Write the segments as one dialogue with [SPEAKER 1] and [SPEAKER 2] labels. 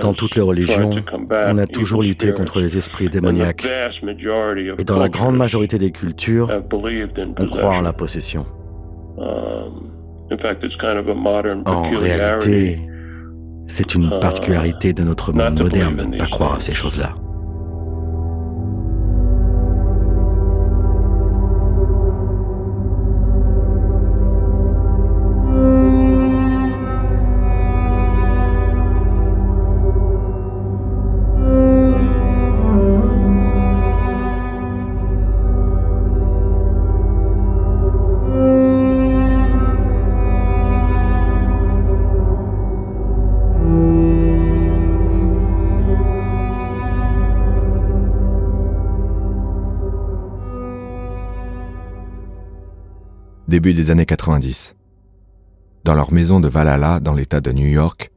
[SPEAKER 1] Dans toutes les religions, on a toujours lutté contre les esprits démoniaques. Et dans la grande majorité des cultures, on croit en la possession. En réalité, c'est une particularité de notre monde moderne de ne pas croire à ces choses-là.
[SPEAKER 2] Début des années 90. Dans leur maison de Valhalla, dans l'État de New York,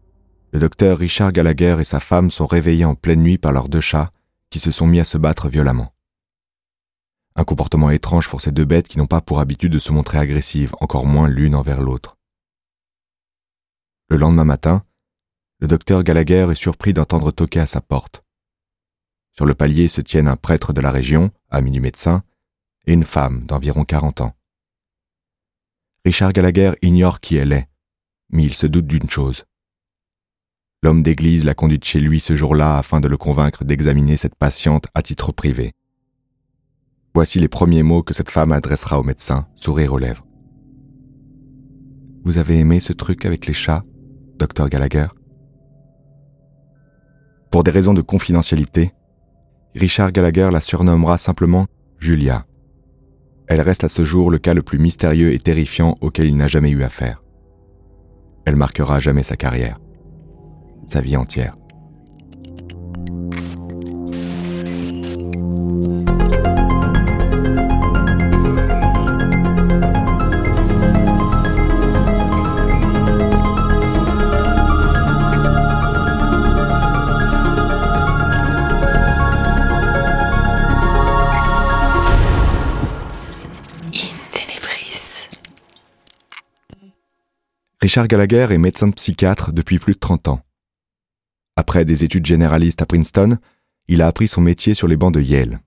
[SPEAKER 2] le docteur Richard Gallagher et sa femme sont réveillés en pleine nuit par leurs deux chats qui se sont mis à se battre violemment. Un comportement étrange pour ces deux bêtes qui n'ont pas pour habitude de se montrer agressives, encore moins l'une envers l'autre. Le lendemain matin, le docteur Gallagher est surpris d'entendre toquer à sa porte. Sur le palier se tiennent un prêtre de la région, ami du médecin, et une femme d'environ 40 ans. Richard Gallagher ignore qui elle est, mais il se doute d'une chose. L'homme d'église l'a conduite chez lui ce jour-là afin de le convaincre d'examiner cette patiente à titre privé. Voici les premiers mots que cette femme adressera au médecin, sourire aux lèvres. Vous avez aimé ce truc avec les chats, docteur Gallagher? Pour des raisons de confidentialité, Richard Gallagher la surnommera simplement Julia. Elle reste à ce jour le cas le plus mystérieux et terrifiant auquel il n'a jamais eu affaire. Elle marquera jamais sa carrière, sa vie entière. Richard Gallagher est médecin psychiatre depuis plus de 30 ans. Après des études généralistes à Princeton, il a appris son métier sur les bancs de Yale.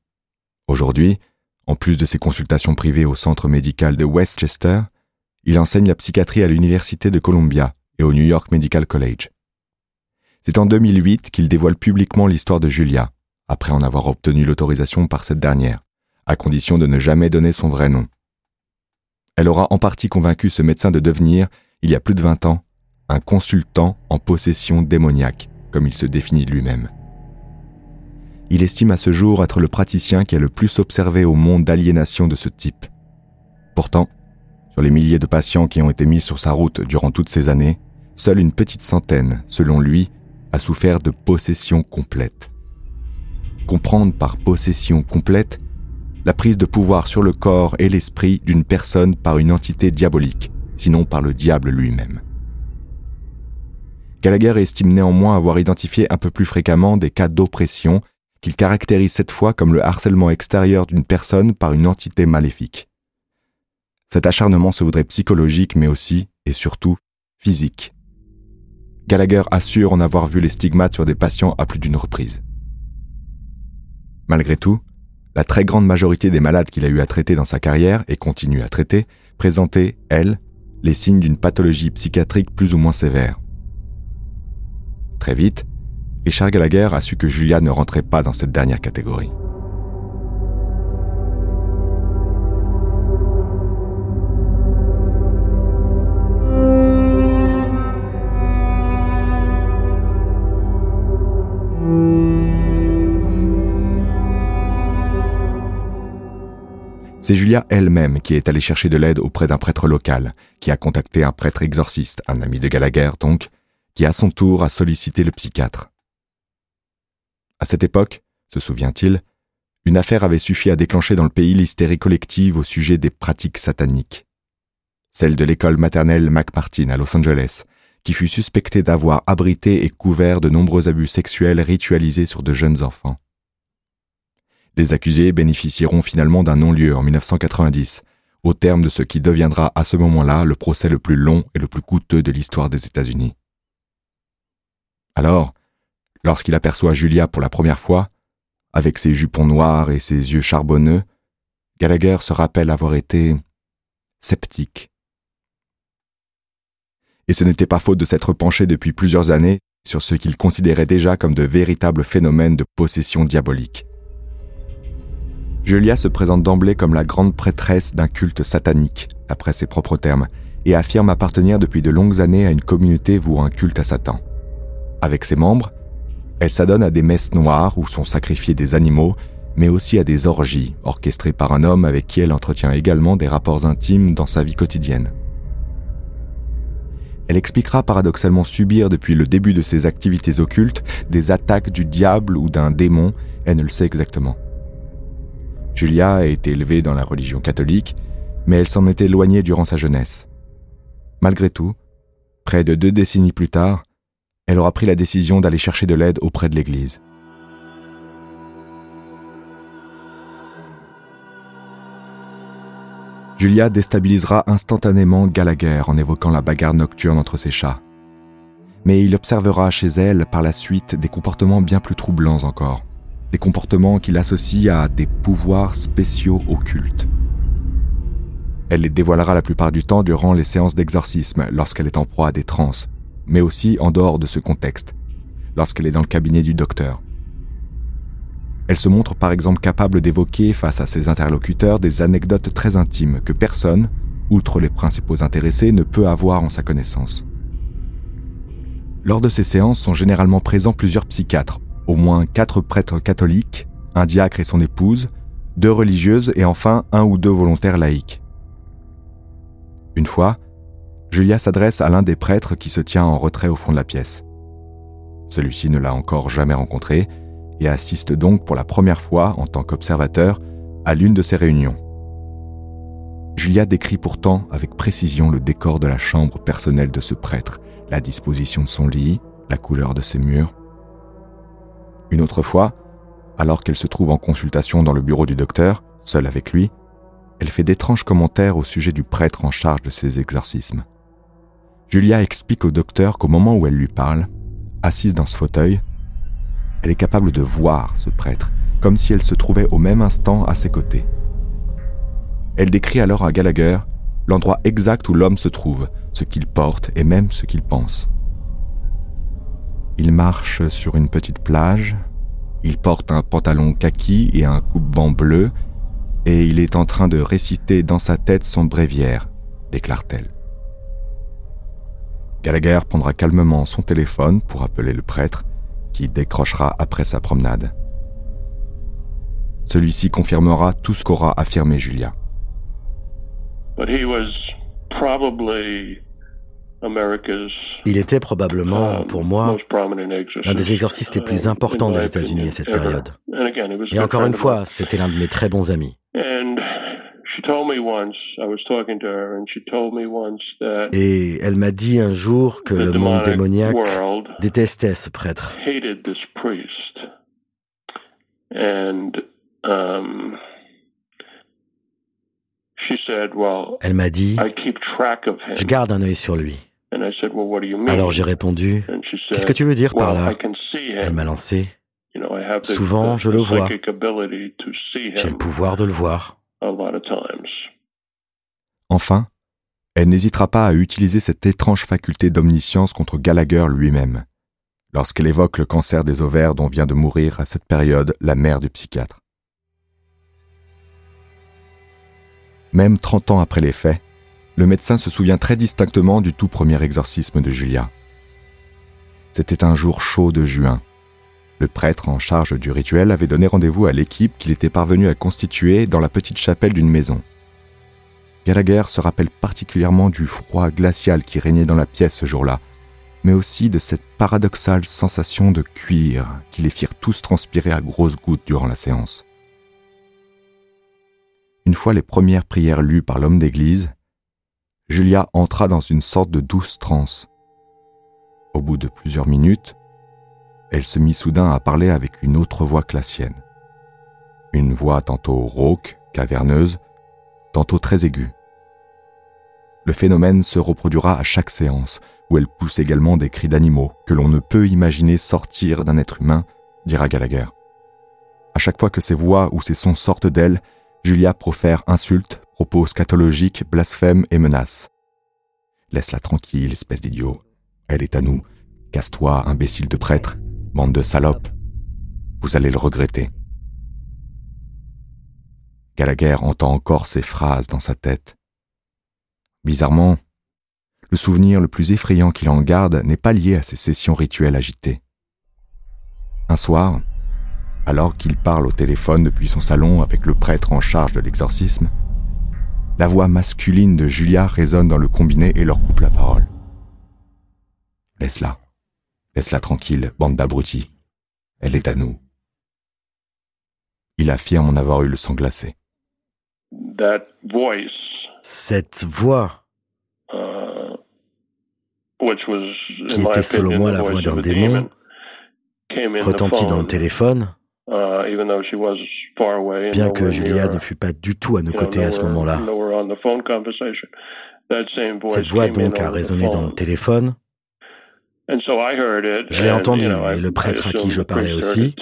[SPEAKER 2] Aujourd'hui, en plus de ses consultations privées au centre médical de Westchester, il enseigne la psychiatrie à l'Université de Columbia et au New York Medical College. C'est en 2008 qu'il dévoile publiquement l'histoire de Julia, après en avoir obtenu l'autorisation par cette dernière, à condition de ne jamais donner son vrai nom. Elle aura en partie convaincu ce médecin de devenir il y a plus de 20 ans, un consultant en possession démoniaque, comme il se définit lui-même. Il estime à ce jour être le praticien qui a le plus observé au monde d'aliénation de ce type. Pourtant, sur les milliers de patients qui ont été mis sur sa route durant toutes ces années, seule une petite centaine, selon lui, a souffert de possession complète. Comprendre par possession complète la prise de pouvoir sur le corps et l'esprit d'une personne par une entité diabolique, sinon par le diable lui-même. Gallagher estime néanmoins avoir identifié un peu plus fréquemment des cas d'oppression qu'il caractérise cette fois comme le harcèlement extérieur d'une personne par une entité maléfique. Cet acharnement se voudrait psychologique mais aussi, et surtout, physique. Gallagher assure en avoir vu les stigmates sur des patients à plus d'une reprise. Malgré tout, la très grande majorité des malades qu'il a eu à traiter dans sa carrière et continue à traiter présentaient, elles, les signes d'une pathologie psychiatrique plus ou moins sévère. Très vite, Richard Gallagher a su que Julia ne rentrait pas dans cette dernière catégorie. C'est Julia elle-même qui est allée chercher de l'aide auprès d'un prêtre local, qui a contacté un prêtre exorciste, un ami de Gallagher donc, qui à son tour a sollicité le psychiatre. À cette époque, se souvient-il, une affaire avait suffi à déclencher dans le pays l'hystérie collective au sujet des pratiques sataniques. Celle de l'école maternelle McMartin à Los Angeles, qui fut suspectée d'avoir abrité et couvert de nombreux abus sexuels ritualisés sur de jeunes enfants. Les accusés bénéficieront finalement d'un non-lieu en 1990, au terme de ce qui deviendra à ce moment-là le procès le plus long et le plus coûteux de l'histoire des États-Unis. Alors, lorsqu'il aperçoit Julia pour la première fois, avec ses jupons noirs et ses yeux charbonneux, Gallagher se rappelle avoir été sceptique. Et ce n'était pas faute de s'être penché depuis plusieurs années sur ce qu'il considérait déjà comme de véritables phénomènes de possession diabolique. Julia se présente d'emblée comme la grande prêtresse d'un culte satanique, d'après ses propres termes, et affirme appartenir depuis de longues années à une communauté vouant un culte à Satan. Avec ses membres, elle s'adonne à des messes noires où sont sacrifiés des animaux, mais aussi à des orgies orchestrées par un homme avec qui elle entretient également des rapports intimes dans sa vie quotidienne. Elle expliquera paradoxalement subir depuis le début de ses activités occultes des attaques du diable ou d'un démon, elle ne le sait exactement. Julia a été élevée dans la religion catholique, mais elle s'en est éloignée durant sa jeunesse. Malgré tout, près de deux décennies plus tard, elle aura pris la décision d'aller chercher de l'aide auprès de l'Église. Julia déstabilisera instantanément Gallagher en évoquant la bagarre nocturne entre ses chats. Mais il observera chez elle par la suite des comportements bien plus troublants encore, comportements qu'il associe à des pouvoirs spéciaux occultes. Elle les dévoilera la plupart du temps durant les séances d'exorcisme lorsqu'elle est en proie à des transes, mais aussi en dehors de ce contexte, lorsqu'elle est dans le cabinet du docteur. Elle se montre par exemple capable d'évoquer face à ses interlocuteurs des anecdotes très intimes que personne, outre les principaux intéressés, ne peut avoir en sa connaissance. Lors de ces séances sont généralement présents plusieurs psychiatres, au moins quatre prêtres catholiques, un diacre et son épouse, deux religieuses et enfin un ou deux volontaires laïcs. Une fois, Julia s'adresse à l'un des prêtres qui se tient en retrait au fond de la pièce. Celui-ci ne l'a encore jamais rencontré et assiste donc pour la première fois en tant qu'observateur à l'une de ces réunions. Julia décrit pourtant avec précision le décor de la chambre personnelle de ce prêtre, la disposition de son lit, la couleur de ses murs. Une autre fois, alors qu'elle se trouve en consultation dans le bureau du docteur, seule avec lui, elle fait d'étranges commentaires au sujet du prêtre en charge de ses exorcismes. Julia explique au docteur qu'au moment où elle lui parle, assise dans ce fauteuil, elle est capable de voir ce prêtre, comme si elle se trouvait au même instant à ses côtés. Elle décrit alors à Gallagher l'endroit exact où l'homme se trouve, ce qu'il porte et même ce qu'il pense. Il marche sur une petite plage, il porte un pantalon kaki et un coupe-vent bleu, et il est en train de réciter dans sa tête son bréviaire, déclare-t-elle. Gallagher prendra calmement son téléphone pour appeler le prêtre, qui décrochera après sa promenade. Celui-ci confirmera tout ce qu'aura affirmé Julia.
[SPEAKER 1] Il était probablement, pour moi, l'un des exorcistes les plus importants des États-Unis à cette période. Et encore une fois, c'était l'un de mes très bons amis. Et elle m'a dit un jour que le monde démoniaque détestait ce prêtre. Um, elle m'a dit, je garde un œil sur lui. Alors j'ai répondu, qu'est-ce que tu veux dire par là? Elle m'a lancé, souvent je le vois. J'ai le pouvoir de le voir.
[SPEAKER 2] Enfin, elle n'hésitera pas à utiliser cette étrange faculté d'omniscience contre Gallagher lui-même, lorsqu'elle évoque le cancer des ovaires dont vient de mourir à cette période la mère du psychiatre. Même 30 ans après les faits, le médecin se souvient très distinctement du tout premier exorcisme de Julia. C'était un jour chaud de juin. Le prêtre en charge du rituel avait donné rendez-vous à l'équipe qu'il était parvenu à constituer dans la petite chapelle d'une maison. Gallagher se rappelle particulièrement du froid glacial qui régnait dans la pièce ce jour-là, mais aussi de cette paradoxale sensation de cuir qui les firent tous transpirer à grosses gouttes durant la séance. Une fois les premières prières lues par l'homme d'église, Julia entra dans une sorte de douce transe. Au bout de plusieurs minutes, elle se mit soudain à parler avec une autre voix que la sienne. Une voix tantôt rauque, caverneuse, tantôt très aiguë. Le phénomène se reproduira à chaque séance, où elle pousse également des cris d'animaux que l'on ne peut imaginer sortir d'un être humain, dira Gallagher. À chaque fois que ces voix ou ces sons sortent d'elle, Julia profère insultes, propos scatologiques, blasphèmes et menaces. Laisse-la tranquille, espèce d'idiot. Elle est à nous. Casse-toi, imbécile de prêtre, bande de salopes. Vous allez le regretter. Gallagher entend encore ces phrases dans sa tête. Bizarrement, le souvenir le plus effrayant qu'il en garde n'est pas lié à ces sessions rituelles agitées. Un soir, alors qu'il parle au téléphone depuis son salon avec le prêtre en charge de l'exorcisme, la voix masculine de Julia résonne dans le combiné et leur coupe la parole. Laisse-la. Laisse-la tranquille, bande d'abrutis. Elle est à nous. Il affirme en avoir eu le sang glacé.
[SPEAKER 1] Cette voix, uh, qui était selon moi la voix d'un démon, retentit dans le téléphone, uh, bien que Julia ne fut pas du tout à nos côtés à ce moment-là. Cette voix donc a résonné dans le téléphone, je l'ai entendu, et le prêtre à qui je parlais aussi.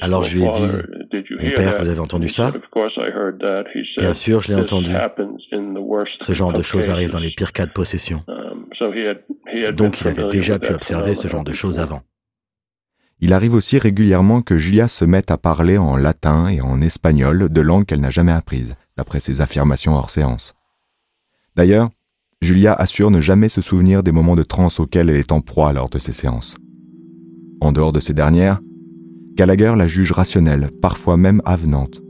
[SPEAKER 1] Alors je lui ai dit, mon père, vous avez entendu ça? Bien sûr, je l'ai entendu. Ce genre de choses arrive dans les pires cas de possession. Um, Donc il avait déjà pu observer ce genre de choses avant.
[SPEAKER 2] Il arrive aussi régulièrement que Julia se mette à parler en latin et en espagnol, de langues qu'elle n'a jamais apprises, d'après ses affirmations hors séance. D'ailleurs, Julia assure ne jamais se souvenir des moments de transe auxquels elle est en proie lors de ces séances. En dehors de ces dernières, Gallagher la juge rationnelle, parfois même avenante.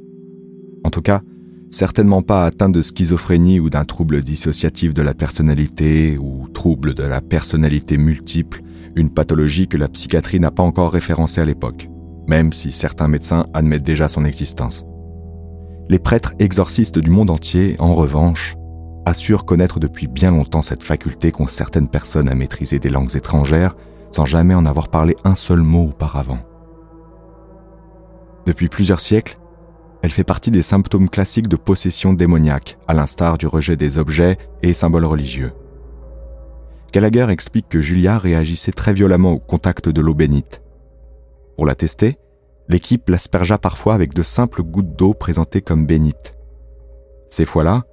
[SPEAKER 2] En tout cas, certainement pas atteinte de schizophrénie ou d'un trouble dissociatif de la personnalité ou trouble de la personnalité multiple, une pathologie que la psychiatrie n'a pas encore référencée à l'époque, même si certains médecins admettent déjà son existence. Les prêtres exorcistes du monde entier, en revanche, assure connaître depuis bien longtemps cette faculté qu'ont certaines personnes à maîtriser des langues étrangères sans jamais en avoir parlé un seul mot auparavant. Depuis plusieurs siècles, elle fait partie des symptômes classiques de possession démoniaque, à l'instar du rejet des objets et symboles religieux. Gallagher explique que Julia réagissait très violemment au contact de l'eau bénite. Pour la tester, l'équipe l'aspergea parfois avec de simples gouttes d'eau présentées comme bénites. Ces fois-là,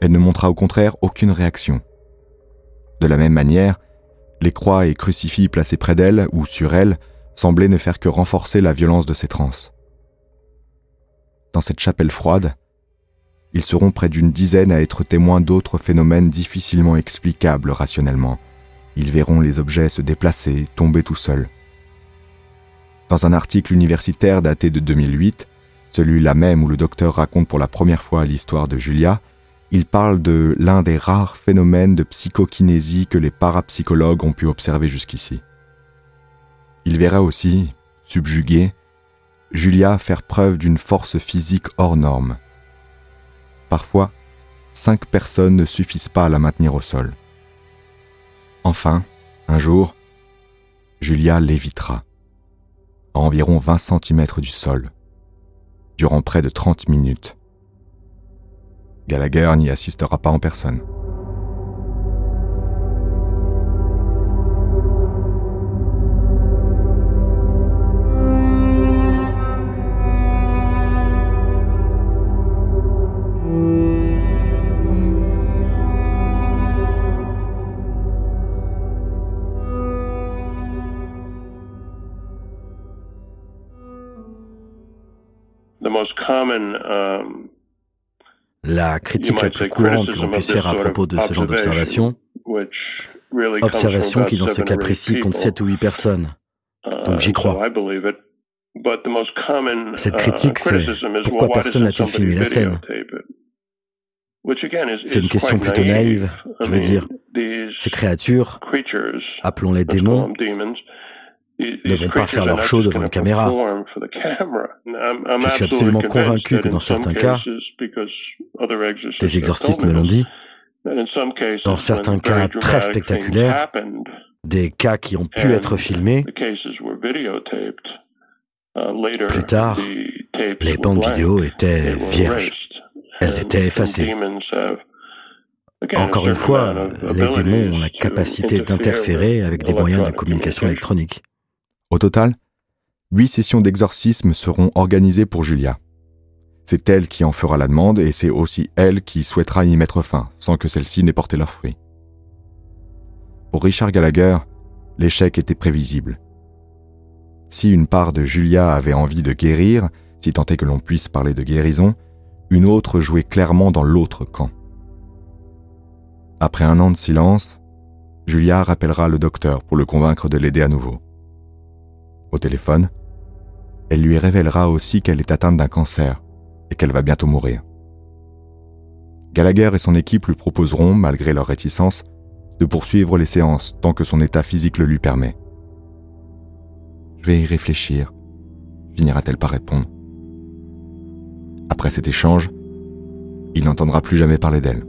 [SPEAKER 2] elle ne montra au contraire aucune réaction. De la même manière, les croix et crucifix placés près d'elle ou sur elle semblaient ne faire que renforcer la violence de ses transes. Dans cette chapelle froide, ils seront près d'une dizaine à être témoins d'autres phénomènes difficilement explicables rationnellement. Ils verront les objets se déplacer, tomber tout seuls. Dans un article universitaire daté de 2008, celui-là même où le docteur raconte pour la première fois l'histoire de Julia, il parle de l'un des rares phénomènes de psychokinésie que les parapsychologues ont pu observer jusqu'ici. Il verra aussi, subjugué, Julia faire preuve d'une force physique hors norme. Parfois, cinq personnes ne suffisent pas à la maintenir au sol. Enfin, un jour, Julia lévitera, à environ 20 cm du sol, durant près de 30 minutes Gallagher n'y assistera pas en personne.
[SPEAKER 1] La critique la plus courante que l'on puisse faire à propos de ce genre d'observation, observation qui dans ce cas précis compte 7 ou 8 personnes. Uh, Donc j'y crois. Cette uh, critique, c'est pourquoi personne n'a-t-il filmé la scène? C'est une question plutôt naïve. Je veux dire, ces créatures, appelons-les démons, ne vont pas faire leur show devant une caméra. Je suis absolument convaincu que dans certains cas, des exorcistes me l'ont dit, dans certains cas très spectaculaires, des cas qui ont pu être filmés, uh, plus tard, les bandes vidéo étaient vierges. Elles étaient effacées. Encore une fois, les démons ont la capacité d'interférer avec des moyens de communication électronique.
[SPEAKER 2] Au total, huit sessions d'exorcisme seront organisées pour Julia. C'est elle qui en fera la demande et c'est aussi elle qui souhaitera y mettre fin, sans que celle-ci n'ait porté leurs fruits. Pour Richard Gallagher, l'échec était prévisible. Si une part de Julia avait envie de guérir, si tant est que l'on puisse parler de guérison, une autre jouait clairement dans l'autre camp. Après un an de silence, Julia rappellera le docteur pour le convaincre de l'aider à nouveau. Au téléphone, elle lui révélera aussi qu'elle est atteinte d'un cancer et qu'elle va bientôt mourir. Gallagher et son équipe lui proposeront, malgré leur réticence, de poursuivre les séances tant que son état physique le lui permet. Je vais y réfléchir, finira-t-elle par répondre. Après cet échange, il n'entendra plus jamais parler d'elle.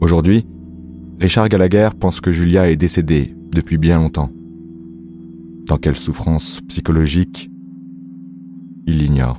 [SPEAKER 2] Aujourd'hui, Richard Gallagher pense que Julia est décédée depuis bien longtemps. Dans quelle souffrance psychologique, il l'ignore.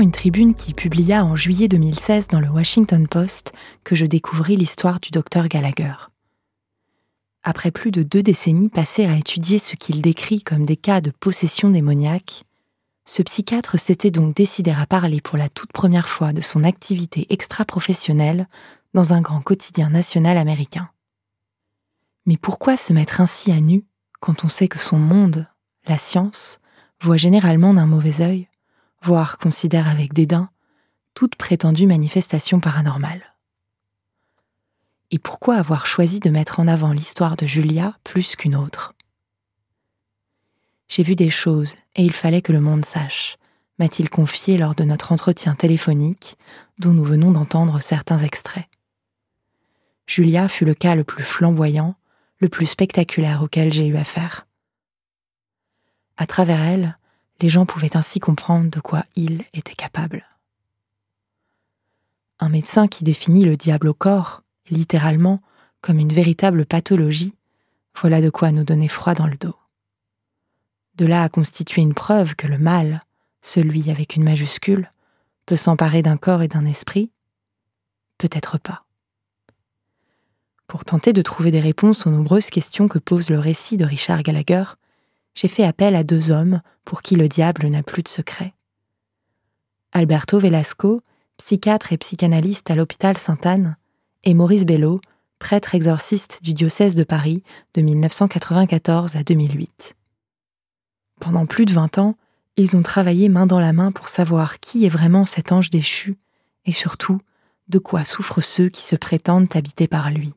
[SPEAKER 3] Une tribune qui publia en juillet 2016 dans le Washington Post que je découvris l'histoire du docteur Gallagher. Après plus de deux décennies passées à étudier ce qu'il décrit comme des cas de possession démoniaque, ce psychiatre s'était donc décidé à parler pour la toute première fois de son activité extra-professionnelle dans un grand quotidien national américain. Mais pourquoi se mettre ainsi à nu quand on sait que son monde, la science, voit généralement d'un mauvais œil voire considère avec dédain, toute prétendue manifestation paranormale. Et pourquoi avoir choisi de mettre en avant l'histoire de Julia plus qu'une autre? J'ai vu des choses et il fallait que le monde sache, m'a-t-il confié lors de notre entretien téléphonique dont nous venons d'entendre certains extraits. Julia fut le cas le plus flamboyant, le plus spectaculaire auquel j'ai eu affaire. À travers elle, les gens pouvaient ainsi comprendre de quoi il était capable. Un médecin qui définit le diable au corps, littéralement, comme une véritable pathologie, voilà de quoi nous donner froid dans le dos. De là à constituer une preuve que le mal, celui avec une majuscule, peut s'emparer d'un corps et d'un esprit? Peut-être pas. Pour tenter de trouver des réponses aux nombreuses questions que pose le récit de Richard Gallagher, j'ai fait appel à deux hommes pour qui le diable n'a plus de secret. Alberto Velasco, psychiatre et psychanalyste à l'hôpital Sainte-Anne, et Maurice Bello, prêtre exorciste du diocèse de Paris de 1994 à 2008. Pendant plus de vingt ans, ils ont travaillé main dans la main pour savoir qui est vraiment cet ange déchu, et surtout, de quoi souffrent ceux qui se prétendent habités par lui.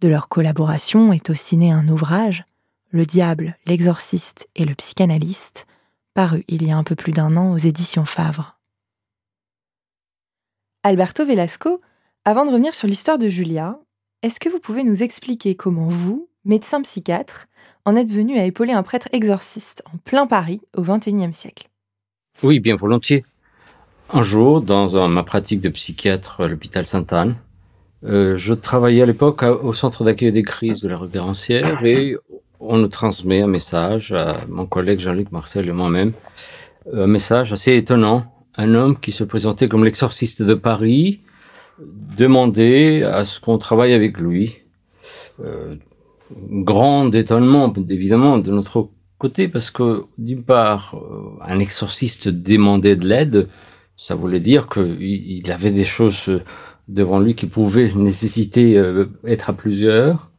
[SPEAKER 3] De leur collaboration est aussi né un ouvrage, le diable, l'exorciste et le psychanalyste, paru il y a un peu plus d'un an aux éditions Favre. Alberto Velasco, avant de revenir sur l'histoire de Julia, est-ce que vous pouvez nous expliquer comment vous, médecin psychiatre, en êtes venu à épauler un prêtre exorciste en plein Paris au XXIe siècle?
[SPEAKER 4] Oui, bien volontiers. Un jour, dans ma pratique de psychiatre à l'hôpital Sainte-Anne, euh, je travaillais à l'époque au centre d'accueil des crises de la rue Garancière et on nous transmet un message à mon collègue Jean-Luc Marcel et moi-même, un message assez étonnant. Un homme qui se présentait comme l'exorciste de Paris demandait à ce qu'on travaille avec lui. Euh, grand étonnement, évidemment, de notre côté, parce que d'une part, euh, un exorciste demandait de l'aide, ça voulait dire qu'il avait des choses devant lui qui pouvaient nécessiter euh, être à plusieurs.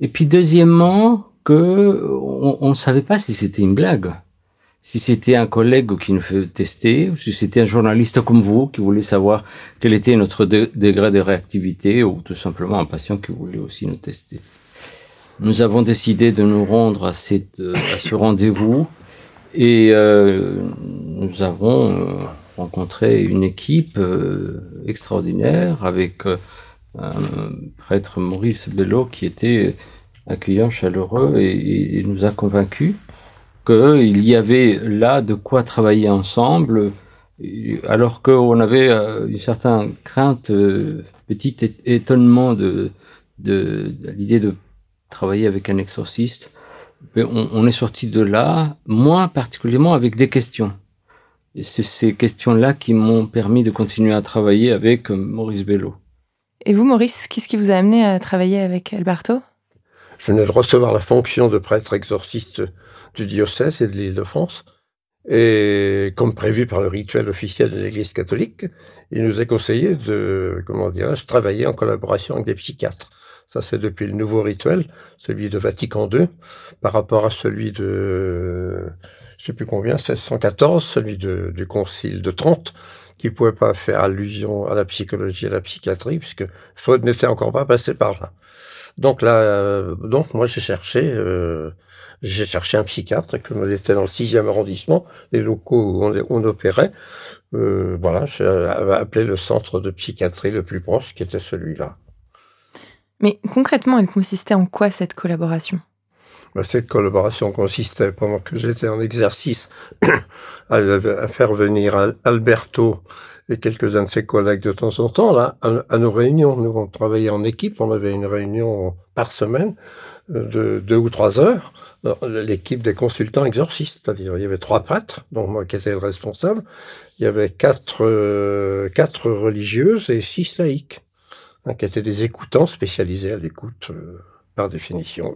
[SPEAKER 4] Et puis deuxièmement, que on ne savait pas si c'était une blague, si c'était un collègue qui nous fait tester, ou si c'était un journaliste comme vous qui voulait savoir quel était notre degré de réactivité, ou tout simplement un patient qui voulait aussi nous tester. nous avons décidé de nous rendre à, cette, à ce rendez-vous et euh, nous avons euh, rencontré une équipe euh, extraordinaire avec euh, un prêtre Maurice Bello qui était accueillant, chaleureux et, et nous a convaincus qu'il y avait là de quoi travailler ensemble, alors qu'on avait une certaine crainte, petit étonnement de, de, de l'idée de travailler avec un exorciste. Mais on, on est sorti de là, moi particulièrement, avec des questions. Et c'est ces questions-là qui m'ont permis de continuer à travailler avec euh, Maurice Bello.
[SPEAKER 3] Et vous, Maurice, qu'est-ce qui vous a amené à travailler avec Alberto?
[SPEAKER 5] Je venais de recevoir la fonction de prêtre exorciste du diocèse et de l'île de France. Et comme prévu par le rituel officiel de l'Église catholique, il nous est conseillé de, comment dirais-je, travailler en collaboration avec des psychiatres. Ça, c'est depuis le nouveau rituel, celui de Vatican II, par rapport à celui de, je sais plus combien, 1614, celui du Concile de Trente, qui pouvait pas faire allusion à la psychologie et à la psychiatrie, puisque Freud n'était encore pas passé par là. Donc là, euh, donc moi j'ai cherché, euh, j'ai cherché un psychiatre, comme était dans le sixième arrondissement, les locaux où on, on opérait. Euh, voilà, j'ai appelé le centre de psychiatrie le plus proche, qui était celui-là.
[SPEAKER 3] Mais concrètement, elle consistait en quoi cette collaboration?
[SPEAKER 5] Bah, Cette collaboration consistait, pendant que j'étais en exercice, à, faire venir Alberto et quelques-uns de ses collègues de temps en temps là à, nos réunions. Nous on travaillait en équipe, on avait une réunion par semaine euh, de deux ou trois heures. L'équipe des consultants exorcistes, c'est-à-dire il y avait trois prêtres, dont moi qui étais le responsable. Il y avait quatre euh, quatre religieuses et six laïcs. Hein, qui étaient des écoutants spécialisés à l'écoute euh, par définition.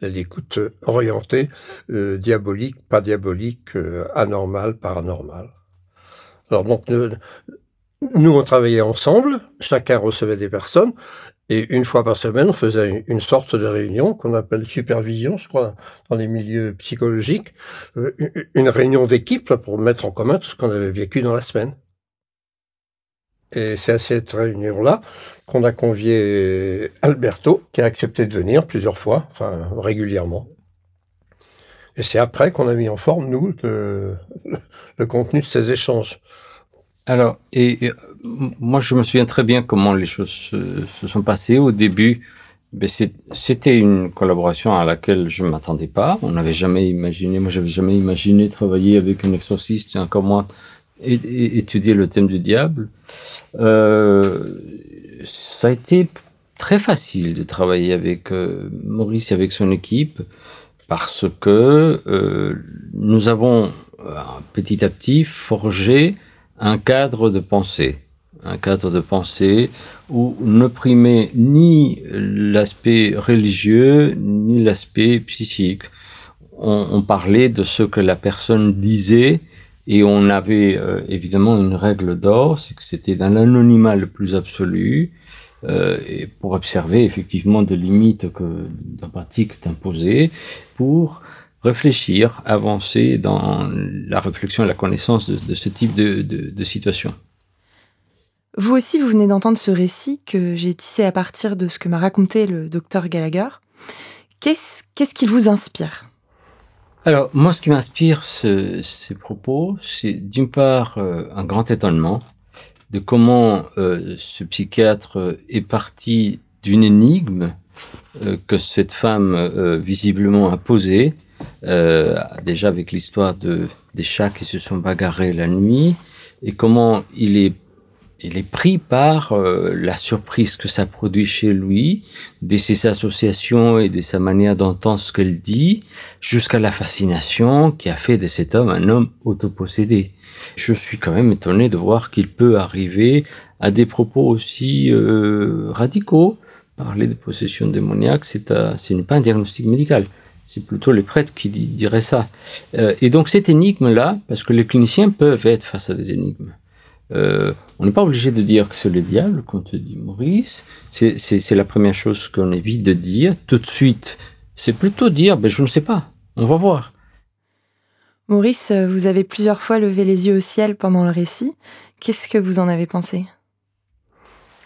[SPEAKER 5] L'écoute orientée, euh, diabolique, pas diabolique, anormale, paranormale. Alors donc nous, on travaillait ensemble, chacun recevait des personnes, et une fois par semaine, on faisait une, sorte de réunion qu'on appelle supervision, je crois, dans les milieux psychologiques, une réunion d'équipe pour mettre en commun tout ce qu'on avait vécu dans la semaine. Et c'est à cette réunion-là qu'on a convié Alberto, qui a accepté de venir plusieurs fois, enfin régulièrement. Et c'est après qu'on a mis en forme, nous, le, le contenu de ces échanges.
[SPEAKER 4] Alors, et, moi, je me souviens très bien comment les choses se, sont passées. Au début, ben c'était une collaboration à laquelle je ne m'attendais pas. On n'avait jamais imaginé, moi, j'avais jamais imaginé travailler avec un exorciste, encore moins étudier le thème du diable. Euh, ça a été très facile de travailler avec euh, Maurice et avec son équipe parce que euh, nous avons petit à petit forgé un cadre de pensée. Un cadre de pensée où ne primait ni l'aspect religieux ni l'aspect psychique. On, parlait de ce que la personne disait et on avait euh, évidemment une règle d'or, c'est que c'était dans l'anonymat le plus absolu, euh, et pour observer effectivement des limites que la pratique t'imposait, pour réfléchir, avancer dans la réflexion et la connaissance de, de ce type de, de, de, situation.
[SPEAKER 3] Vous aussi, vous venez d'entendre ce récit que j'ai tissé à partir de ce que m'a raconté le docteur Gallagher. Qu'est-ce qu'est-ce qui vous inspire?
[SPEAKER 4] Alors, moi, ce qui m'inspire ce, ces propos, c'est d'une part euh, un grand étonnement de comment euh, ce psychiatre est parti d'une énigme euh, que cette femme euh, visiblement a posée, euh, déjà avec l'histoire de, des chats qui se sont bagarrés la nuit, et comment il est il est pris par euh, la surprise que ça produit chez lui, de ses associations et de sa manière d'entendre ce qu'elle dit, jusqu'à la fascination qui a fait de cet homme un homme autopossédé. Je suis quand même étonné de voir qu'il peut arriver à des propos aussi euh, radicaux. Parler de possession démoniaque, c'est ce n'est pas un diagnostic médical. C'est plutôt les prêtres qui diraient ça. Euh, et donc cette énigme-là, parce que les cliniciens peuvent être face à des énigmes. Euh, on n'est pas obligé de dire que c'est le diable, quand te dit Maurice. C'est la première chose qu'on évite de dire tout de suite. C'est plutôt dire, ben, je ne sais pas, on va voir.
[SPEAKER 3] Maurice, vous avez plusieurs fois levé les yeux au ciel pendant le récit. Qu'est-ce que vous en avez pensé?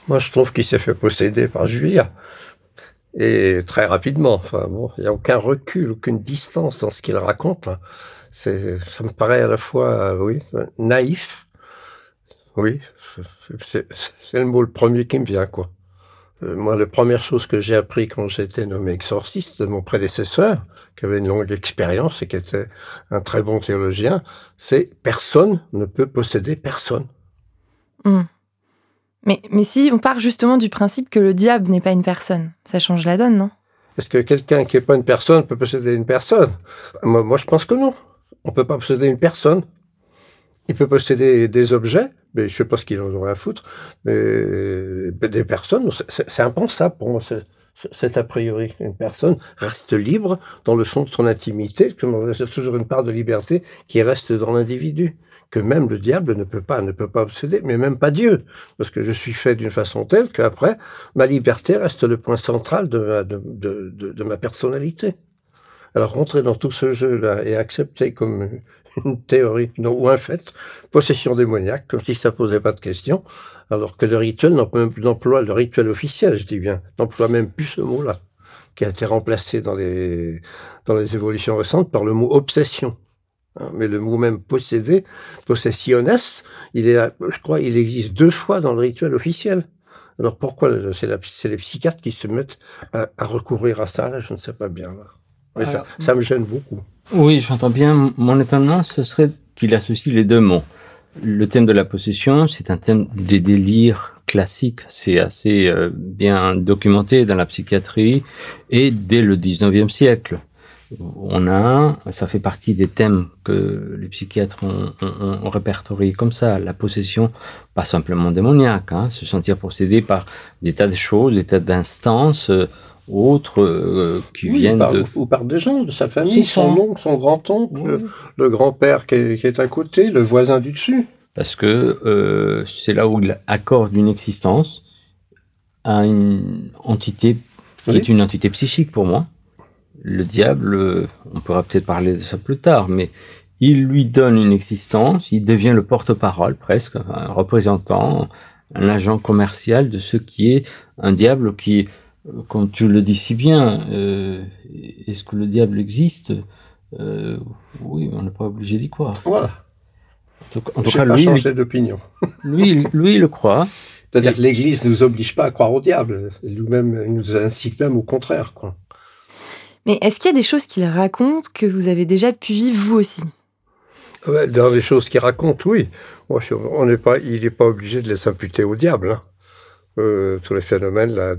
[SPEAKER 5] Moi, je trouve qu'il s'est fait posséder par Julia. Et très rapidement. Enfin bon, il n'y a aucun recul, aucune distance dans ce qu'il raconte. C'est, ça me paraît à la fois, oui, naïf. Oui, c'est le mot le premier qui me vient, quoi. Euh, moi, la première chose que j'ai appris quand j'étais nommé exorciste de mon prédécesseur, qui avait une longue expérience et qui était un très bon théologien, c'est personne ne peut posséder personne.
[SPEAKER 3] Hmm. Mais, mais si on part justement du principe que le diable n'est pas une personne, ça change la donne, non?
[SPEAKER 5] Est-ce que quelqu'un qui n'est pas une personne peut posséder une personne? Moi, je pense que non. On peut pas posséder une personne. Il peut posséder des objets, mais je sais pas ce qu'il en aurait à foutre. Mais des personnes, c'est impensable pour moi. C'est a priori. Une personne reste libre dans le fond de son intimité. C'est toujours une part de liberté qui reste dans l'individu que même le diable ne peut pas, ne peut pas obséder, mais même pas Dieu, parce que je suis fait d'une façon telle qu'après, ma liberté reste le point central de ma, de, de, de, ma personnalité. Alors rentrer dans tout ce jeu-là et accepter comme une théorie non, ou un fait, possession démoniaque, comme si ça posait pas de question, alors que le rituel n'emploie le rituel officiel, je dis bien, n'emploie même plus ce mot-là, qui a été remplacé dans les, dans les évolutions récentes par le mot obsession. Hein, mais le mot même posséder, possessiones, il est, je crois, il existe deux fois dans le rituel officiel. Alors pourquoi c'est les psychiatres qui se mettent à, recourir à ça là Je ne sais pas bien. Mais ça, ça me gêne beaucoup.
[SPEAKER 4] Oui, j'entends bien. Mon étonnement, ce serait qu'il associe les deux mots. Le thème de la possession, c'est un thème des délires classiques. C'est assez euh, bien documenté dans la psychiatrie et dès le 19e siècle on a, ça fait partie des thèmes que les psychiatres ont, ont, répertorié comme ça, la possession, pas simplement démoniaque, hein, se sentir possédé par des tas de choses, des tas d'instances euh, autres euh, qui viennent de...
[SPEAKER 5] Ou par des gens de sa famille, son oncle, son grand-oncle, le, grand-père qui, est à côté, le voisin du dessus.
[SPEAKER 4] Parce que euh, c'est là où il accorde une existence à une entité qui est une entité psychique pour moi le diable, on pourra peut-être parler de ça plus tard, mais il lui donne une existence, il devient le porte-parole presque, un représentant, un agent commercial de ce qui est un diable qui, comme tu le dis si bien, euh, est-ce que le diable existe? Euh, Oui, on n'est pas obligé d'y croire.
[SPEAKER 5] Voilà. En tout cas, lui, changé d'opinion.
[SPEAKER 4] lui, lui, il le croit.
[SPEAKER 5] C'est-à-dire que l'Église nous oblige pas à croire au diable. Nous-mêmes, il nous incite même au contraire, quoi.
[SPEAKER 3] Mais est-ce qu'il y a des choses qu'il raconte que vous avez déjà pu vivre vous aussi?
[SPEAKER 5] Dans les choses qu'il raconte, oui. on n'est pas, il n'est pas obligé de les imputer au diable. Hein. Euh, tous les phénomènes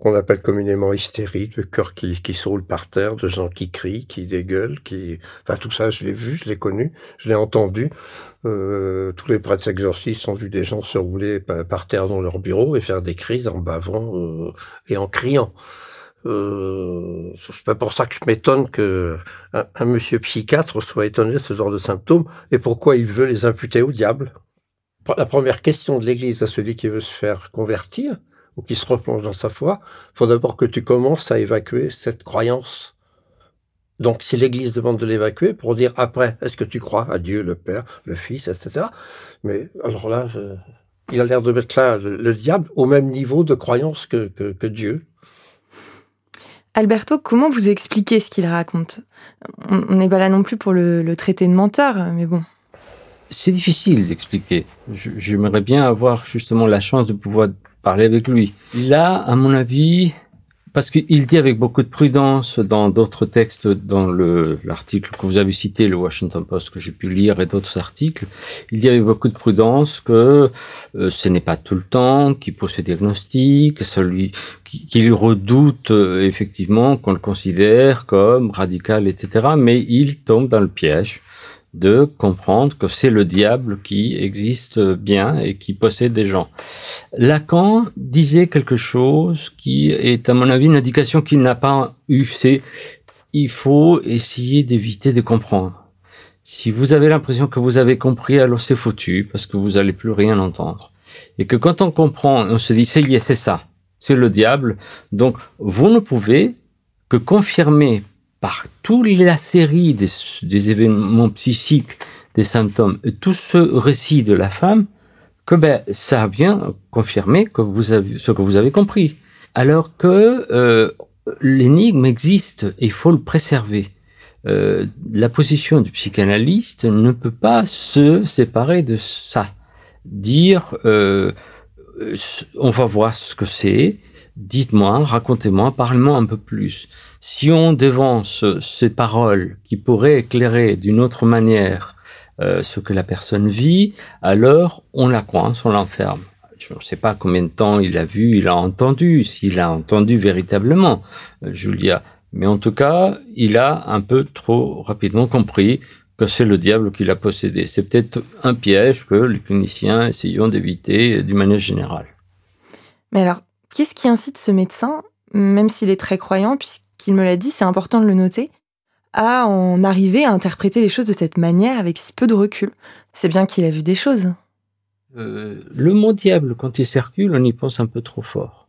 [SPEAKER 5] qu'on appelle communément hystérie, de cœurs qui qui roulent par terre, de gens qui crient, qui dégueulent, qui enfin tout ça je l'ai vu, je l'ai connu, je l'ai entendu. Euh, tous les prêtres exorcistes ont vu des gens se rouler par terre dans leur bureau et faire des crises en bavant euh, et en criant. Euh, c'est pas pour ça que je m'étonne que un, monsieur psychiatre soit étonné de ce genre de symptômes et pourquoi il veut les imputer au diable. La première question de l'Église à celui qui veut se faire convertir ou qui se replonge dans sa foi, faut d'abord que tu commences à évacuer cette croyance. Donc, si l'Église demande de l'évacuer pour dire après, est-ce que tu crois à Dieu, le Père, le Fils, etc. Mais alors là, il a l'air de mettre là le, diable au même niveau de croyance que, Dieu.
[SPEAKER 3] Alberto, comment vous expliquez ce qu'il raconte? On n'est pas là non plus pour le, traiter de menteur, mais bon.
[SPEAKER 4] C'est difficile d'expliquer. J'aimerais bien avoir justement la chance de pouvoir parler avec lui. Là, à mon avis, parce qu'il dit avec beaucoup de prudence dans d'autres textes, dans l'article que vous avez cité, le Washington Post que j'ai pu lire et d'autres articles, il dit avec beaucoup de prudence que euh, ce n'est pas tout le temps qu'il pose ce diagnostic, qu'il redoute euh, effectivement qu'on le considère comme radical, etc. Mais il tombe dans le piège de comprendre que c'est le diable qui existe bien et qui possède des gens. Lacan disait quelque chose qui est à mon avis une indication qu'il n'a pas eu, c'est il faut essayer d'éviter de comprendre. Si vous avez l'impression que vous avez compris, alors c'est foutu parce que vous allez plus rien entendre. Et que quand on comprend, on se dit c'est c'est ça, c'est le diable. Donc vous ne pouvez que confirmer par toute la série des, événements psychiques, des symptômes, tout ce récit de la femme, que ben, ça vient confirmer que vous avez, ce que vous avez compris. alors que euh, l'énigme existe et il faut le préserver. Euh, la position du psychanalyste ne peut pas se séparer de ça. Dire, euh, on va voir ce que c'est, dites-moi, racontez-moi, parlez-moi un peu plus. Si on devance ces paroles qui pourraient éclairer d'une autre manière euh, ce que la personne vit, alors on la coince, on l'enferme. Je ne sais pas combien de temps il a vu, il a entendu, s'il a entendu véritablement, euh, Julia. Mais en tout cas, il a un peu trop rapidement compris que c'est le diable qui l'a possédé. C'est peut-être un piège que les cliniciens essayons d'éviter d'une manière générale.
[SPEAKER 3] Mais alors, qu'est-ce qui incite ce médecin, même s'il est très croyant, puisqu'il me l'a dit, c'est important de le noter, à en arriver à interpréter les choses de cette manière avec si peu de recul. C'est bien qu'il a vu des choses.
[SPEAKER 4] Euh, le mot diable, quand il circule, on y pense un peu trop fort.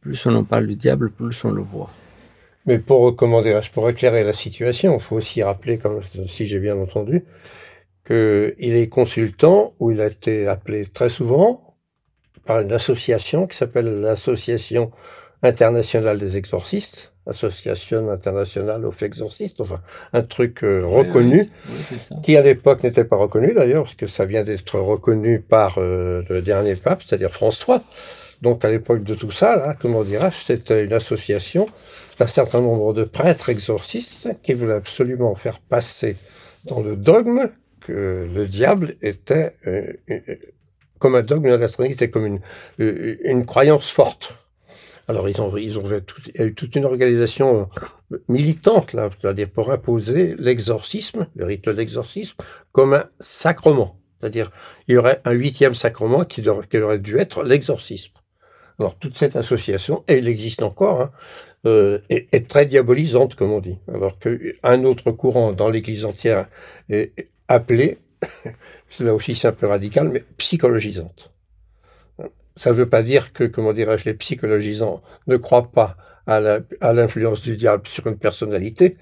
[SPEAKER 4] Plus on en parle du diable, plus on le voit.
[SPEAKER 5] Mais pour, comment pour éclairer la situation, il faut aussi rappeler, comme si j'ai bien entendu, qu'il est consultant, où il a été appelé très souvent par une association qui s'appelle l'Association internationale des exorcistes, Association internationale of Exorcistes, enfin un truc euh, reconnu, qui à l'époque n'était pas reconnu d'ailleurs, parce que ça vient d'être reconnu par euh, le dernier pape, c'est-à-dire François. Donc à l'époque de tout ça, là, comment dirais-je, c'était une association d'un certain nombre de prêtres exorcistes qui voulaient absolument faire passer dans le dogme que le diable était euh, comme un dogme de la Trinité, comme une, une croyance forte. Alors ils ont, il y a eu toute une organisation euh, militante là, pour imposer l'exorcisme, le rite d'exorcisme, comme un sacrement. C'est-à-dire il y aurait un huitième sacrement qui, aurait dû être l'exorcisme. Alors toute cette association, et elle existe encore, hein, euh, est, très diabolisante, comme on dit. Alors qu'un autre courant dans l'Église entière est appelé, là aussi c'est un peu radical, mais psychologisante. Ça ne veut pas dire que, comment dirais-je, les psychologisants ne croient pas à l'influence du diable sur une personnalité,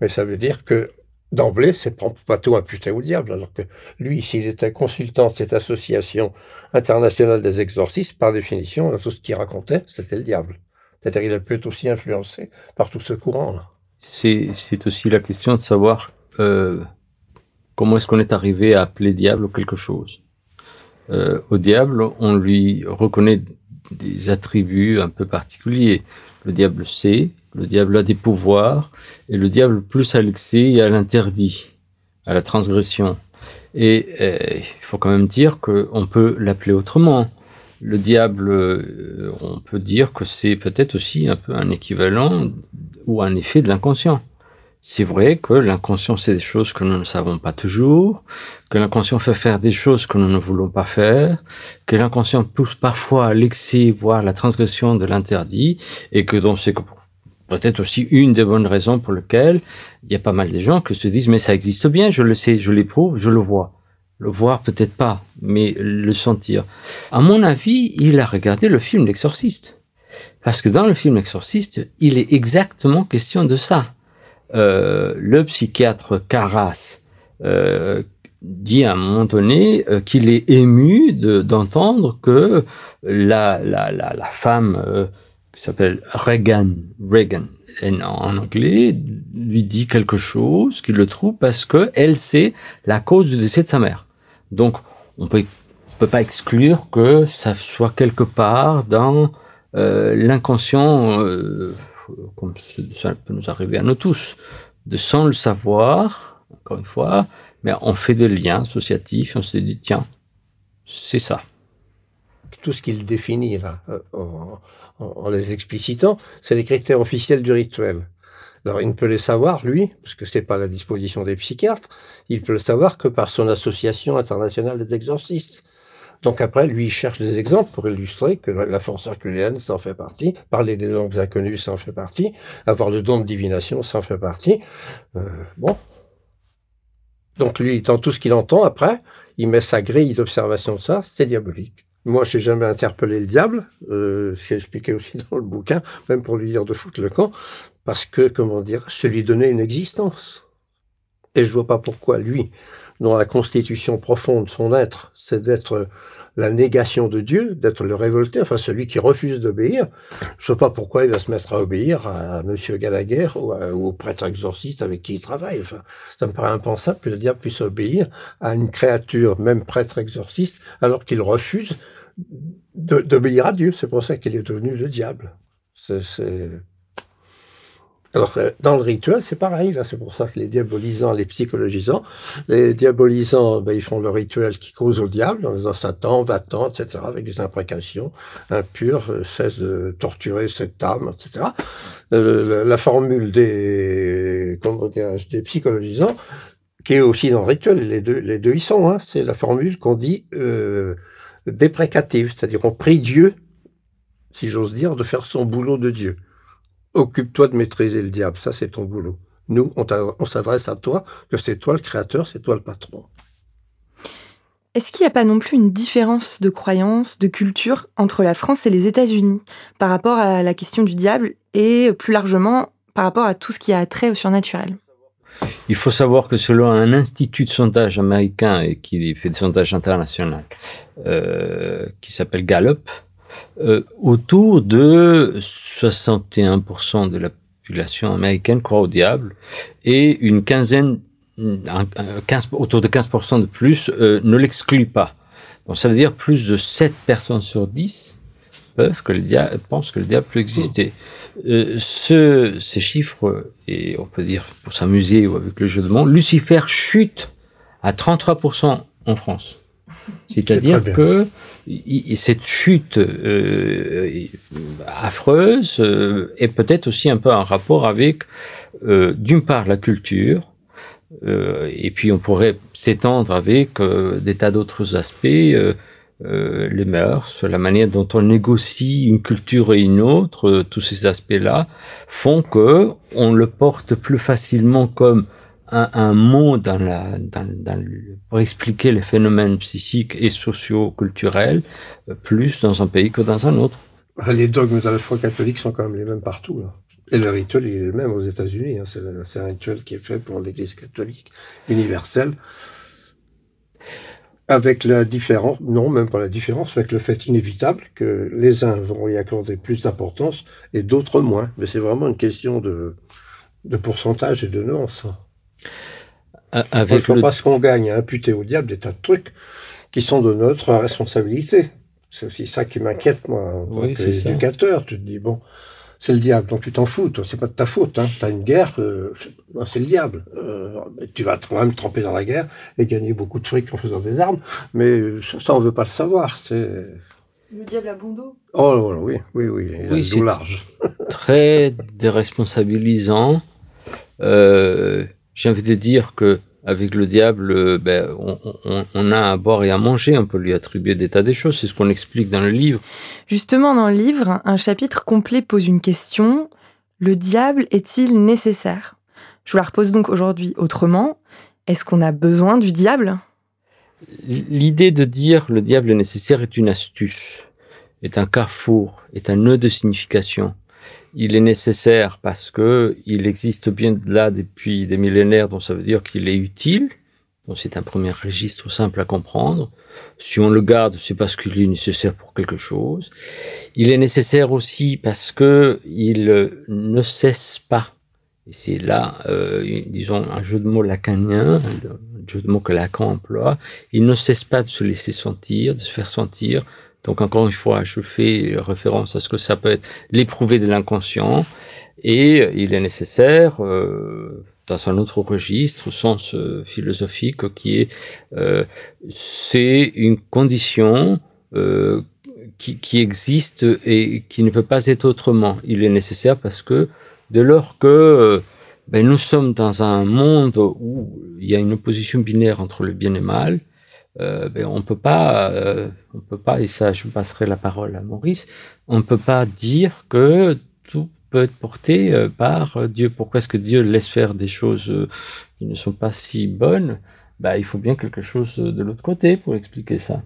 [SPEAKER 5] mais ça veut dire que d'emblée, c'est pas tout imputé au diable, alors que lui, s'il était consultant de cette association internationale des exorcistes, par définition, tout ce qu'il racontait, c'était le diable. C'est-à-dire qu'il a pu être aussi influencé par tout ce courant-là.
[SPEAKER 4] C'est aussi la question de savoir euh, comment est-ce qu'on est arrivé à appeler diable quelque chose. Euh, au diable, on lui reconnaît des attributs un peu particuliers. Le diable sait, le diable a des pouvoirs, et le diable plus à l'excès et à l'interdit, à la transgression. Et euh, il faut quand même dire qu'on peut l'appeler autrement. Le diable, euh, on peut dire que c'est peut-être aussi un peu un équivalent ou un effet de l'inconscient. C'est vrai que l'inconscient c'est des choses que nous ne savons pas toujours, que l'inconscient fait faire des choses que nous ne voulons pas faire, que l'inconscient pousse parfois à l'excès, voire la transgression de l'interdit, et que donc c'est peut-être aussi une des bonnes raisons pour lesquelles il y a pas mal de gens qui se disent mais ça existe bien, je le sais, je l'éprouve, je le vois. Le voir peut-être pas, mais le sentir. À mon avis, il a regardé le film L'Exorciste. Parce que dans le film L'Exorciste, il est exactement question de ça le psychiatre Carras euh, dit à un moment donné euh, qu'il est ému d'entendre que la, la, la, la femme qui s'appelle Reagan, Reagan en anglais, lui dit quelque chose qui le trouve parce que elle sait la cause du décès de sa mère. Donc, on peut, peut pas exclure que ça soit quelque part dans l'inconscient comme ça peut nous arriver à nous tous, de sans le savoir, encore une fois, mais on fait des liens associatifs, on se dit, tiens, c'est ça.
[SPEAKER 5] Tout ce qu'il définit là, euh, en, les explicitant, c'est les critères officiels du rituel. Alors il ne peut les savoir, lui, parce que c'est pas la disposition des psychiatres, il peut le savoir que par son association internationale des exorcistes. Donc après, lui, il cherche des exemples pour illustrer que la force herculéenne, ça en fait partie. Parler des langues inconnues, ça fait partie. Avoir le don de divination, ça fait partie. Euh, bon. Donc lui, dans tout ce qu'il entend, après, il met sa grille d'observation de ça, c'est diabolique. Moi, je n'ai jamais interpellé le diable, euh, expliqué aussi dans le bouquin, même pour lui dire de foutre le camp, parce que, comment dire, je lui donnais une existence. Et je vois pas pourquoi lui, dont la constitution profonde, son être, c'est d'être la négation de Dieu, d'être le révolté, enfin celui qui refuse d'obéir. Je sais pas pourquoi il va se mettre à obéir à, Monsieur Gallagher ou, au prêtre exorciste avec qui il travaille. Enfin, ça me paraît impensable que le diable puisse obéir à une créature, même prêtre exorciste, alors qu'il refuse d'obéir à Dieu. C'est pour ça qu'il est devenu le diable. C'est alors, dans le rituel, c'est pareil. Là, c'est pour ça que les diabolisants, les psychologisants, les diabolisants, ben, ils font le rituel qui cause au diable, en disant Satan, va-t'en, etc., avec des imprécations impures, euh, cesse de torturer cette âme, etc. Euh, la formule des, comment des psychologisants, qui est aussi dans le rituel, les deux, les deux y sont, hein, c'est la formule qu'on dit euh, déprécative, c'est-à-dire on prie Dieu, si j'ose dire, de faire son boulot de Dieu occupe-toi de maîtriser le diable, ça c'est ton boulot. Nous, on, s'adresse à toi, que c'est toi le créateur, c'est toi le patron.
[SPEAKER 3] Est-ce qu'il n'y a pas non plus une différence de croyance, de culture entre la France et les États-Unis par rapport à la question du diable et plus largement par rapport à tout ce qui a trait au surnaturel?
[SPEAKER 4] Il faut savoir que selon un institut de sondage américain et qui fait des sondages internationaux, euh, qui s'appelle Gallup, euh, autour de 61% de la population américaine croit au diable et une quinzaine, 15, autour de 15% de plus euh, ne l'exclut pas. Donc ça veut dire plus de 7 personnes sur 10 peuvent pensent que le diable peut exister. Euh, ce, ces chiffres, et on peut dire pour s'amuser ou avec le jeu de mots, Lucifer chute à 33% en France. C'est-à-dire que cette chute euh, affreuse euh, est peut-être aussi un peu en rapport avec, euh, d'une part, la culture, et puis on pourrait s'étendre avec des tas d'autres aspects, les mœurs, la manière dont on négocie une culture et une autre, tous ces aspects-là font que on le porte plus facilement comme un, mot pour expliquer les phénomènes psychiques et socio-culturels euh, plus dans un pays que dans un autre.
[SPEAKER 5] Les dogmes de la foi catholique sont quand même les mêmes partout. Et le rituel il est le même aux États-Unis. Hein. C'est un rituel qui est fait pour l'Église catholique universelle. Avec la différence, non, même pas la différence, avec le fait inévitable que les uns vont y accorder plus d'importance et d'autres moins. Mais c'est vraiment une question de, de pourcentage et de nuance. Hein. Avec Il ne faut pas ce qu'on gagne à imputer au diable des tas de trucs qui sont de notre responsabilité. C'est aussi ça qui m'inquiète, moi, en tant qu'éducateur. Tu te dis, bon, c'est le diable, donc tu t'en fous, toi, c'est pas de ta faute. Hein. Tu as une guerre, euh, c'est le diable. Euh, tu vas quand même tremper dans la guerre et gagner beaucoup de fric en faisant des armes, mais ça, on veut pas le savoir. C'est...
[SPEAKER 3] Le diable a bon dos
[SPEAKER 5] Oh oui, oui, oui, il oui, a large.
[SPEAKER 4] très déresponsabilisant. Euh, j'ai envie de dire que avec le diable, ben, on, a à boire et à manger, on peut lui attribuer des tas de choses, c'est ce qu'on explique dans le livre.
[SPEAKER 3] Justement, dans le livre, un chapitre complet pose une question, le diable est-il nécessaire? Je vous la repose donc aujourd'hui autrement, est-ce qu'on a besoin du diable?
[SPEAKER 4] L'idée de dire le diable est nécessaire est une astuce, est un carrefour, est un nœud de signification il est nécessaire parce que il existe bien là depuis des millénaires, donc ça veut dire qu'il est utile. Donc c'est un premier registre simple à comprendre. Si on le garde, c'est parce qu'il est nécessaire pour quelque chose. Il est nécessaire aussi parce que il ne cesse pas. Et c'est là, euh, disons, un jeu de mots lacanien, un jeu de mots que Lacan emploie. Il ne cesse pas de se laisser sentir, de se faire sentir, donc encore une fois, je fais référence à ce que ça peut être l'éprouvé de l'inconscient, et il est nécessaire, euh, dans un autre registre, au sens euh, philosophique, qui est, euh, c'est une condition qui, qui, existe et qui ne peut pas être autrement. Il est nécessaire parce que dès lors que ben, nous sommes dans un monde où il y a une opposition binaire entre le bien et le mal, euh, ben, on peut pas, euh, on peut pas, et ça, je passerai la parole à Maurice, on ne peut pas dire que tout peut être porté euh, par Dieu. Pourquoi est-ce que Dieu laisse faire des choses qui ne sont pas si bonnes? Bah, Il faut bien quelque chose de l'autre côté pour expliquer ça,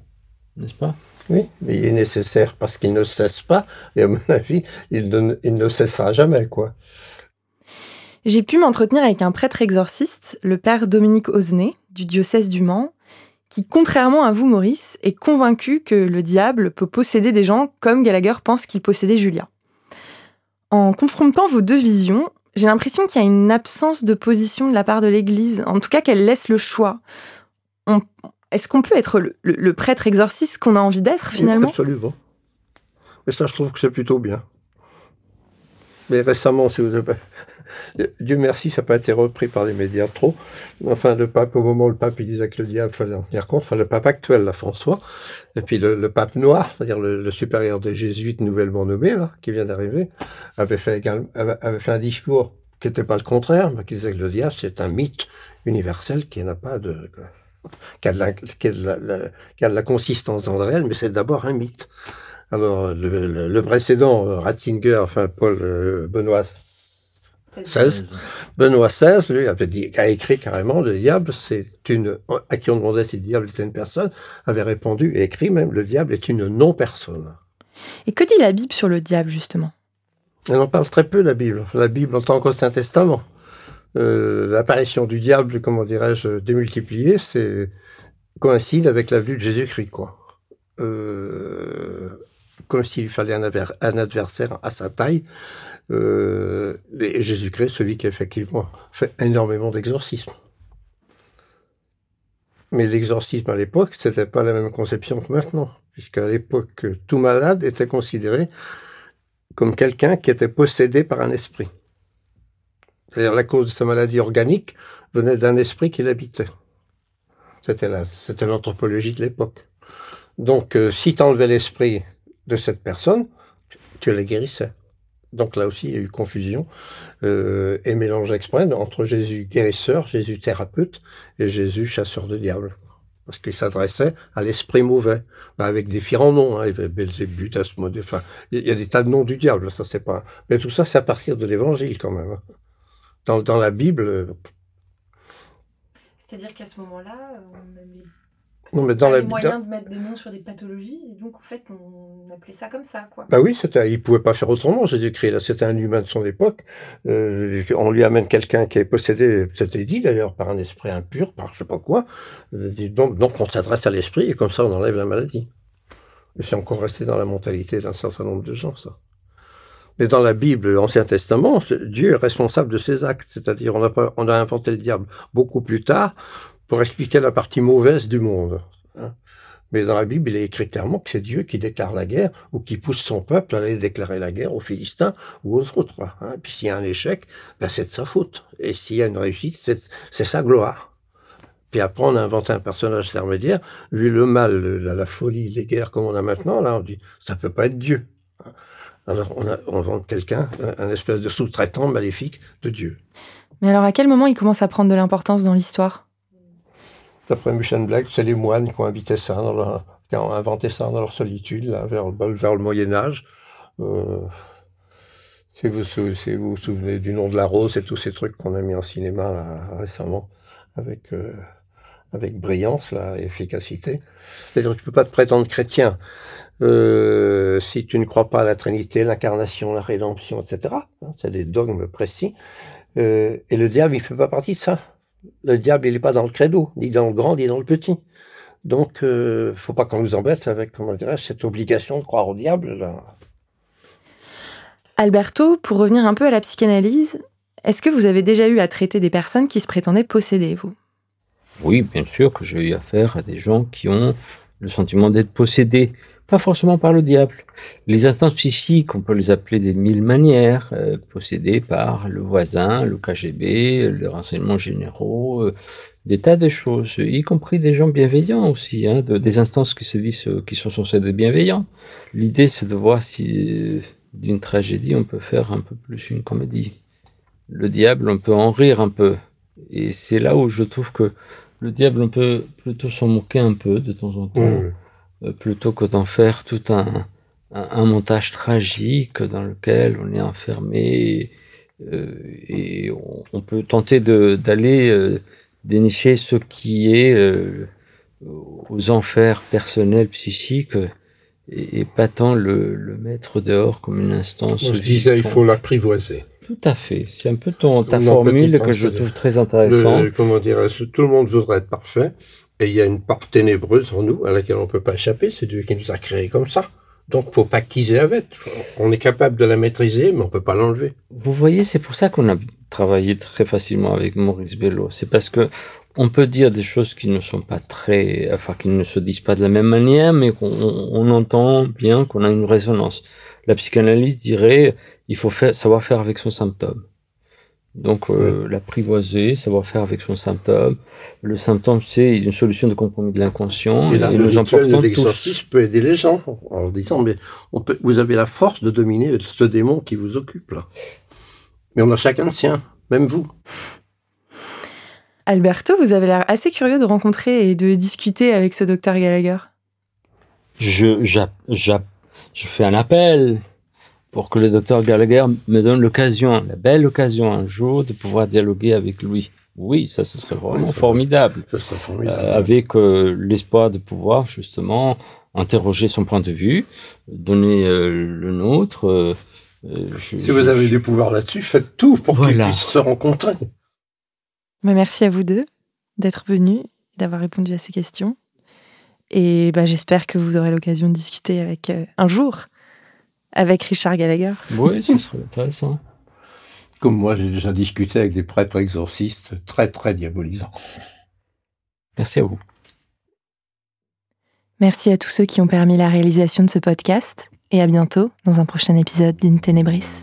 [SPEAKER 4] n'est-ce pas?
[SPEAKER 5] Oui, mais il est nécessaire parce qu'il ne cesse pas, et à mon avis, il ne, il ne cessera jamais, quoi.
[SPEAKER 3] J'ai pu m'entretenir avec un prêtre exorciste, le père Dominique Osnay, du diocèse du Mans, qui, contrairement à vous, Maurice, est convaincu que le diable peut posséder des gens comme Gallagher pense qu'il possédait Julia. En confrontant vos deux visions, j'ai l'impression qu'il y a une absence de position de la part de l'Église, en tout cas qu'elle laisse le choix. Est-ce qu'on peut être le, prêtre exorciste qu'on a envie d'être finalement?
[SPEAKER 5] Absolument. Mais ça, je trouve que c'est plutôt bien. Mais récemment, si vous avez... Dieu merci, ça n'a pas été repris par les médias trop. Enfin, le pape, au moment où le pape il disait que le diable fallait en tenir compte, enfin, le pape actuel, François, et puis le, pape noir, c'est-à-dire le, supérieur des jésuites nouvellement nommé, là, qui vient d'arriver, avait fait, un discours qui n'était pas le contraire, mais qui disait que le diable, c'est un mythe universel qui n'a pas de, qui a de, la, qui, a de la, consistance dans le réel, mais c'est d'abord un mythe. Alors, le, précédent, Ratzinger, enfin, Paul euh, Benoît 16. Benoît XVI, lui, avait dit, a écrit carrément, le diable, c'est une, à qui on demandait si le diable était une personne, avait répondu et écrit même, le diable est une non-personne.
[SPEAKER 3] Et que dit la Bible sur le diable, justement?
[SPEAKER 5] Elle en parle très peu, la Bible. La Bible en tant qu'Ancien Testament. Euh, l'apparition du diable, comment dirais-je, démultipliée, c'est coïncide avec la venue de Jésus-Christ, quoi. Euh, comme s'il fallait un, adversaire à sa taille. Euh, et Jésus-Christ, celui qui effectivement fait énormément d'exorcismes. Mais l'exorcisme à l'époque, c'était pas la même conception que maintenant, puisqu'à l'époque, tout malade était considéré comme quelqu'un qui était possédé par un esprit. C'est-à-dire la cause de sa maladie organique venait d'un esprit qui l'habitait. C'était c'était l'anthropologie de l'époque. Donc, euh, si tu enlevais l'esprit de cette personne, tu la guérissais. Donc là aussi, il y a eu confusion euh, et mélange exprès entre Jésus guérisseur, Jésus thérapeute et Jésus chasseur de diable. Parce qu'il s'adressait à l'esprit mauvais, bah, avec différents noms. Hein. Il y avait Belzébuth, Asmodée, enfin, il y a des tas de noms du diable, ça c'est pas... Mais tout ça, c'est à partir de l'évangile quand même. Hein. Dans, dans la Bible...
[SPEAKER 3] C'est-à-dire qu'à ce moment-là, on
[SPEAKER 5] non, mais dans
[SPEAKER 3] la
[SPEAKER 5] les
[SPEAKER 3] moyens de mettre des noms sur des pathologies, et donc en fait on appelait ça comme ça, quoi.
[SPEAKER 5] Bah oui, c'était, il pouvait pas faire autrement. Jésus-Christ, là, c'était un humain de son époque. Euh, on lui amène quelqu'un qui est possédé, c'était dit d'ailleurs par un esprit impur, par je sais pas quoi. Euh, donc, donc on s'adresse à l'esprit et comme ça on enlève la maladie. Et c'est encore resté dans la mentalité d'un certain nombre de gens, ça. Mais dans la Bible, l'Ancien Testament, Dieu est responsable de ses actes. C'est-à-dire, on a, pas, on a inventé le diable beaucoup plus tard pour expliquer la partie mauvaise du monde. Hein. Mais dans la Bible, il est écrit clairement que c'est Dieu qui déclare la guerre ou qui pousse son peuple à aller déclarer la guerre aux Philistins ou aux autres. Hein. Puis s'il y a un échec, ben c'est de sa faute. Et s'il y a une réussite, c'est sa gloire. Puis après, on a inventé un personnage intermédiaire. Vu le mal, la, folie, les guerres comme on a maintenant, là, on dit, ça peut pas être Dieu. Hein. Alors, on, a, on quelqu'un, un espèce de sous-traitant maléfique de Dieu.
[SPEAKER 3] Mais alors, à quel moment il commence à prendre de l'importance dans l'histoire?
[SPEAKER 5] D'après Muschenbleck, c'est les moines qui ont, invité ça qui ont inventé ça dans leur solitude, là, vers, le Moyen Âge. Euh, si, vous, si vous vous souvenez du nom de la rose et tous ces trucs qu'on a mis en cinéma là, récemment, avec, euh, avec brillance là, efficacité. C'est-à-dire que tu peux pas te prétendre chrétien euh, si tu ne crois pas à la Trinité, l'incarnation, la rédemption, etc. Hein, c'est des dogmes précis. Euh, et le diable, il fait pas partie de ça le diable, il n'est pas dans le credo, ni dans le grand, ni dans le petit. Donc, euh, faut pas qu'on nous embête avec, comment dirais cette obligation de croire au diable.
[SPEAKER 3] Alberto, pour revenir un peu à la psychanalyse, est-ce que vous avez déjà eu à traiter des personnes qui se prétendaient posséder, vous?
[SPEAKER 4] Oui, bien sûr que j'ai eu affaire à des gens qui ont le sentiment d'être possédés pas forcément par le diable. Les instances psychiques, on peut les appeler des mille manières, euh, possédées par le voisin, le KGB, les renseignements généraux, euh, des tas de choses, y compris des gens bienveillants aussi, hein, de, des instances qui se disent euh, qui sont censées être bienveillants. L'idée, c'est de voir si d'une tragédie, on peut faire un peu plus une comédie. Le diable, on peut en rire un peu. Et c'est là où je trouve que le diable, on peut plutôt s'en moquer un peu de temps en temps. Euh, plutôt que d'en faire tout un, un, montage tragique dans lequel on est enfermé euh, et on, peut tenter d'aller euh, dénicher ce qui est aux enfers personnels psychiques et, pas tant le, le, mettre dehors comme une instance.
[SPEAKER 5] je disais, il faut l'apprivoiser.
[SPEAKER 4] Tout à fait. C'est un peu ton, ta formule que je trouve très intéressante.
[SPEAKER 5] comment dire, tout le monde voudrait être parfait. Et il y a une part ténébreuse en nous à laquelle on ne peut pas échapper. C'est Dieu qui nous a créés comme ça. Donc, faut pas quiser avec. On est capable de la maîtriser, mais on peut pas l'enlever.
[SPEAKER 4] Vous voyez, c'est pour ça qu'on a travaillé très facilement avec Maurice Bello. C'est parce que on peut dire des choses qui ne sont pas très, enfin, qui ne se disent pas de la même manière, mais qu'on on entend bien qu'on a une résonance. La psychanalyse dirait, il faut savoir faire avec son symptôme. Donc, euh, l'apprivoiser, savoir faire avec son symptôme. Le symptôme, c'est une solution de compromis de l'inconscient.
[SPEAKER 5] Et, et nous importants tous. peut aider les gens en leur disant, mais on peut, vous avez la force de dominer ce démon qui vous occupe là. Mais on a chacun le sien, même vous.
[SPEAKER 3] Alberto, vous avez l'air assez curieux de rencontrer et de discuter avec ce docteur Gallagher.
[SPEAKER 4] Je, je fais un appel pour que le docteur Gallagher me donne l'occasion, la belle occasion un jour de pouvoir dialoguer avec lui. Oui, ça, ce serait vraiment formidable.
[SPEAKER 5] Ça serait formidable.
[SPEAKER 4] Euh, avec euh, l'espoir de pouvoir justement interroger son point de vue, donner euh, le nôtre.
[SPEAKER 5] si vous avez des pouvoirs là-dessus, faites tout pour qu'ils puissent se rencontrer.
[SPEAKER 3] Merci à vous deux d'être venus et d'avoir répondu à ces questions. Et bah, j'espère que vous aurez l'occasion de discuter avec euh, un jour avec Richard Gallagher.
[SPEAKER 4] Oui, ce serait intéressant. Hein.
[SPEAKER 5] Comme moi, j'ai déjà discuté avec des prêtres exorcistes très, très diabolisants.
[SPEAKER 4] Merci à vous.
[SPEAKER 3] Merci à tous ceux qui ont permis la réalisation de ce podcast et à bientôt dans un prochain épisode d'In Tenebris.